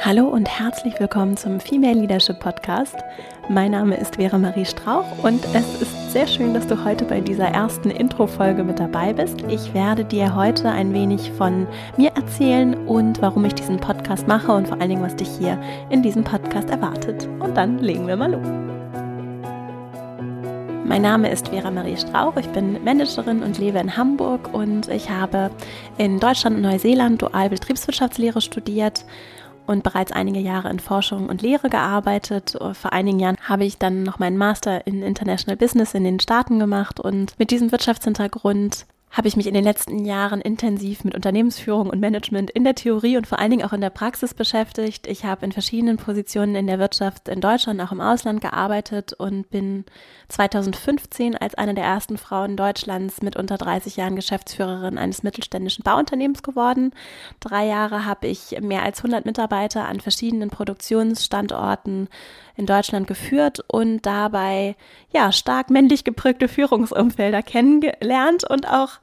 Hallo und herzlich willkommen zum Female Leadership Podcast. Mein Name ist Vera Marie Strauch und es ist sehr schön, dass du heute bei dieser ersten Intro-Folge mit dabei bist. Ich werde dir heute ein wenig von mir erzählen und warum ich diesen Podcast mache und vor allen Dingen, was dich hier in diesem Podcast erwartet. Und dann legen wir mal los. Mein Name ist Vera Marie Strauch, ich bin Managerin und lebe in Hamburg und ich habe in Deutschland und Neuseeland Dual Betriebswirtschaftslehre studiert und bereits einige Jahre in Forschung und Lehre gearbeitet. Vor einigen Jahren habe ich dann noch meinen Master in International Business in den Staaten gemacht und mit diesem Wirtschaftshintergrund habe ich mich in den letzten Jahren intensiv mit Unternehmensführung und Management in der Theorie und vor allen Dingen auch in der Praxis beschäftigt. Ich habe in verschiedenen Positionen in der Wirtschaft in Deutschland, auch im Ausland gearbeitet und bin 2015 als eine der ersten Frauen Deutschlands mit unter 30 Jahren Geschäftsführerin eines mittelständischen Bauunternehmens geworden. Drei Jahre habe ich mehr als 100 Mitarbeiter an verschiedenen Produktionsstandorten in Deutschland geführt und dabei ja stark männlich geprägte Führungsumfelder kennengelernt und auch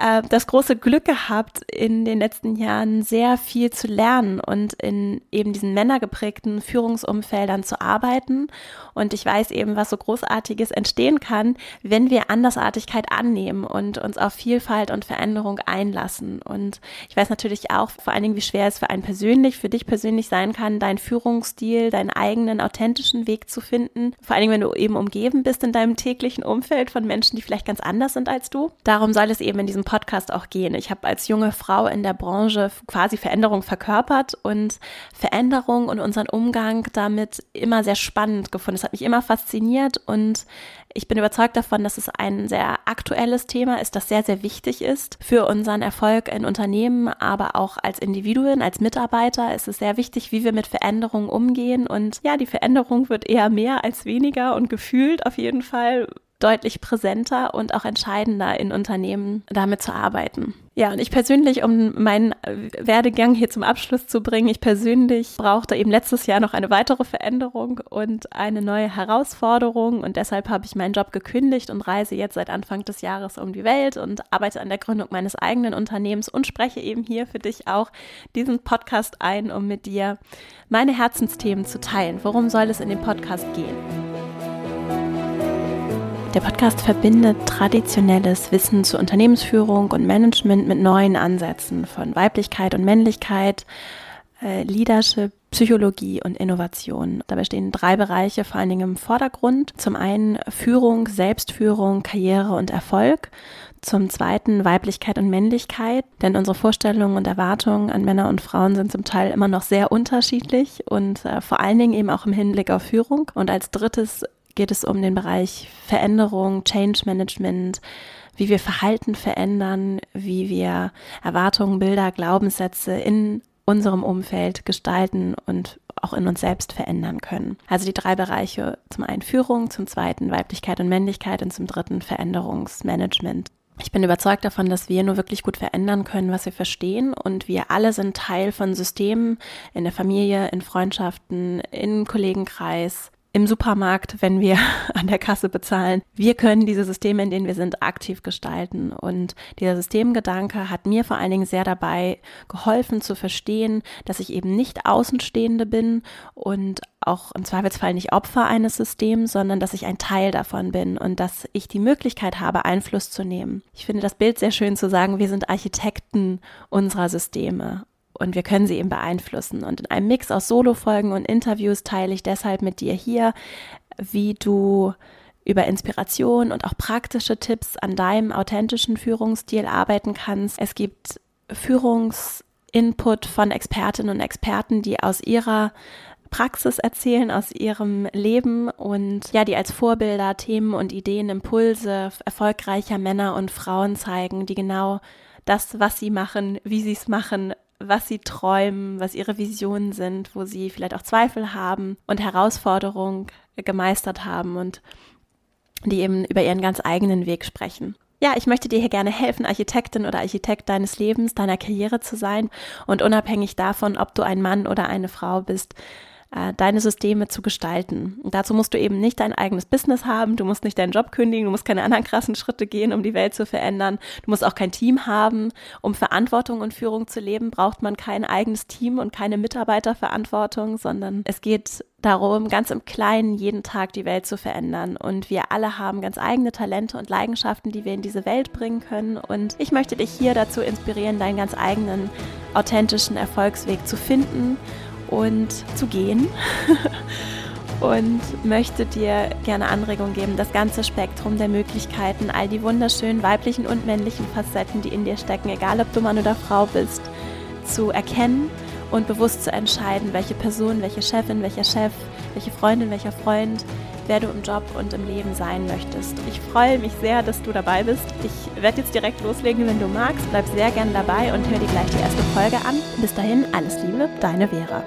äh, das große Glück gehabt, in den letzten Jahren sehr viel zu lernen und in eben diesen männergeprägten Führungsumfeldern zu arbeiten. Und ich weiß eben, was so Großartiges entstehen kann, wenn wir Andersartigkeit annehmen und uns auf Vielfalt und Veränderung einlassen. Und ich weiß natürlich auch vor allen Dingen, wie schwer es für einen persönlich, für dich persönlich sein kann, deinen Führungsstil, deinen eigenen authentischen Weg zu finden. Vor allen Dingen, wenn du eben umgeben bist in deinem täglichen Umfeld von Menschen, die vielleicht ganz anders sind als du. Darum soll es eben in diesem Podcast auch gehen. Ich habe als junge Frau in der Branche quasi Veränderung verkörpert und Veränderung und unseren Umgang damit immer sehr spannend gefunden. Es hat mich immer fasziniert und ich bin überzeugt davon, dass es ein sehr aktuelles Thema ist, das sehr, sehr wichtig ist für unseren Erfolg in Unternehmen, aber auch als Individuen, als Mitarbeiter ist es sehr wichtig, wie wir mit Veränderungen umgehen. Und ja, die Veränderung wird eher mehr als weniger und gefühlt auf jeden Fall deutlich präsenter und auch entscheidender in Unternehmen damit zu arbeiten. Ja, und ich persönlich, um meinen Werdegang hier zum Abschluss zu bringen, ich persönlich brauchte eben letztes Jahr noch eine weitere Veränderung und eine neue Herausforderung und deshalb habe ich meinen Job gekündigt und reise jetzt seit Anfang des Jahres um die Welt und arbeite an der Gründung meines eigenen Unternehmens und spreche eben hier für dich auch diesen Podcast ein, um mit dir meine Herzensthemen zu teilen. Worum soll es in dem Podcast gehen? Der Podcast verbindet traditionelles Wissen zur Unternehmensführung und Management mit neuen Ansätzen von Weiblichkeit und Männlichkeit, äh, Leadership, Psychologie und Innovation. Dabei stehen drei Bereiche vor allen Dingen im Vordergrund. Zum einen Führung, Selbstführung, Karriere und Erfolg. Zum zweiten Weiblichkeit und Männlichkeit, denn unsere Vorstellungen und Erwartungen an Männer und Frauen sind zum Teil immer noch sehr unterschiedlich und äh, vor allen Dingen eben auch im Hinblick auf Führung. Und als drittes geht es um den Bereich Veränderung, Change Management, wie wir Verhalten verändern, wie wir Erwartungen, Bilder, Glaubenssätze in unserem Umfeld gestalten und auch in uns selbst verändern können. Also die drei Bereiche, zum einen Führung, zum zweiten Weiblichkeit und Männlichkeit und zum dritten Veränderungsmanagement. Ich bin überzeugt davon, dass wir nur wirklich gut verändern können, was wir verstehen. Und wir alle sind Teil von Systemen in der Familie, in Freundschaften, im Kollegenkreis, im Supermarkt, wenn wir an der Kasse bezahlen. Wir können diese Systeme, in denen wir sind, aktiv gestalten. Und dieser Systemgedanke hat mir vor allen Dingen sehr dabei geholfen zu verstehen, dass ich eben nicht Außenstehende bin und auch im Zweifelsfall nicht Opfer eines Systems, sondern dass ich ein Teil davon bin und dass ich die Möglichkeit habe, Einfluss zu nehmen. Ich finde das Bild sehr schön zu sagen, wir sind Architekten unserer Systeme und wir können sie eben beeinflussen. Und in einem Mix aus Solo-Folgen und Interviews teile ich deshalb mit dir hier, wie du über Inspiration und auch praktische Tipps an deinem authentischen Führungsstil arbeiten kannst. Es gibt Führungsinput von Expertinnen und Experten, die aus ihrer Praxis erzählen, aus ihrem Leben und ja, die als Vorbilder Themen und Ideen, Impulse erfolgreicher Männer und Frauen zeigen, die genau das, was sie machen, wie sie es machen, was sie träumen, was ihre Visionen sind, wo sie vielleicht auch Zweifel haben und Herausforderungen gemeistert haben und die eben über ihren ganz eigenen Weg sprechen. Ja, ich möchte dir hier gerne helfen, Architektin oder Architekt deines Lebens, deiner Karriere zu sein und unabhängig davon, ob du ein Mann oder eine Frau bist, äh, deine Systeme zu gestalten. Und dazu musst du eben nicht dein eigenes Business haben, du musst nicht deinen Job kündigen, du musst keine anderen krassen Schritte gehen, um die Welt zu verändern. Du musst auch kein Team haben. Um Verantwortung und Führung zu leben, braucht man kein eigenes Team und keine Mitarbeiterverantwortung, sondern es geht darum, ganz im Kleinen jeden Tag die Welt zu verändern. Und wir alle haben ganz eigene Talente und Leidenschaften, die wir in diese Welt bringen können. Und ich möchte dich hier dazu inspirieren, deinen ganz eigenen, authentischen Erfolgsweg zu finden und zu gehen. und möchte dir gerne Anregung geben, das ganze Spektrum der Möglichkeiten, all die wunderschönen weiblichen und männlichen Facetten, die in dir stecken, egal ob du Mann oder Frau bist, zu erkennen und bewusst zu entscheiden, welche Person, welche Chefin, welcher Chef, welche Freundin, welcher Freund, wer du im Job und im Leben sein möchtest. Ich freue mich sehr, dass du dabei bist. Ich werde jetzt direkt loslegen, wenn du magst. Bleib sehr gerne dabei und hör dir gleich die erste Folge an. Bis dahin, alles Liebe, deine Vera.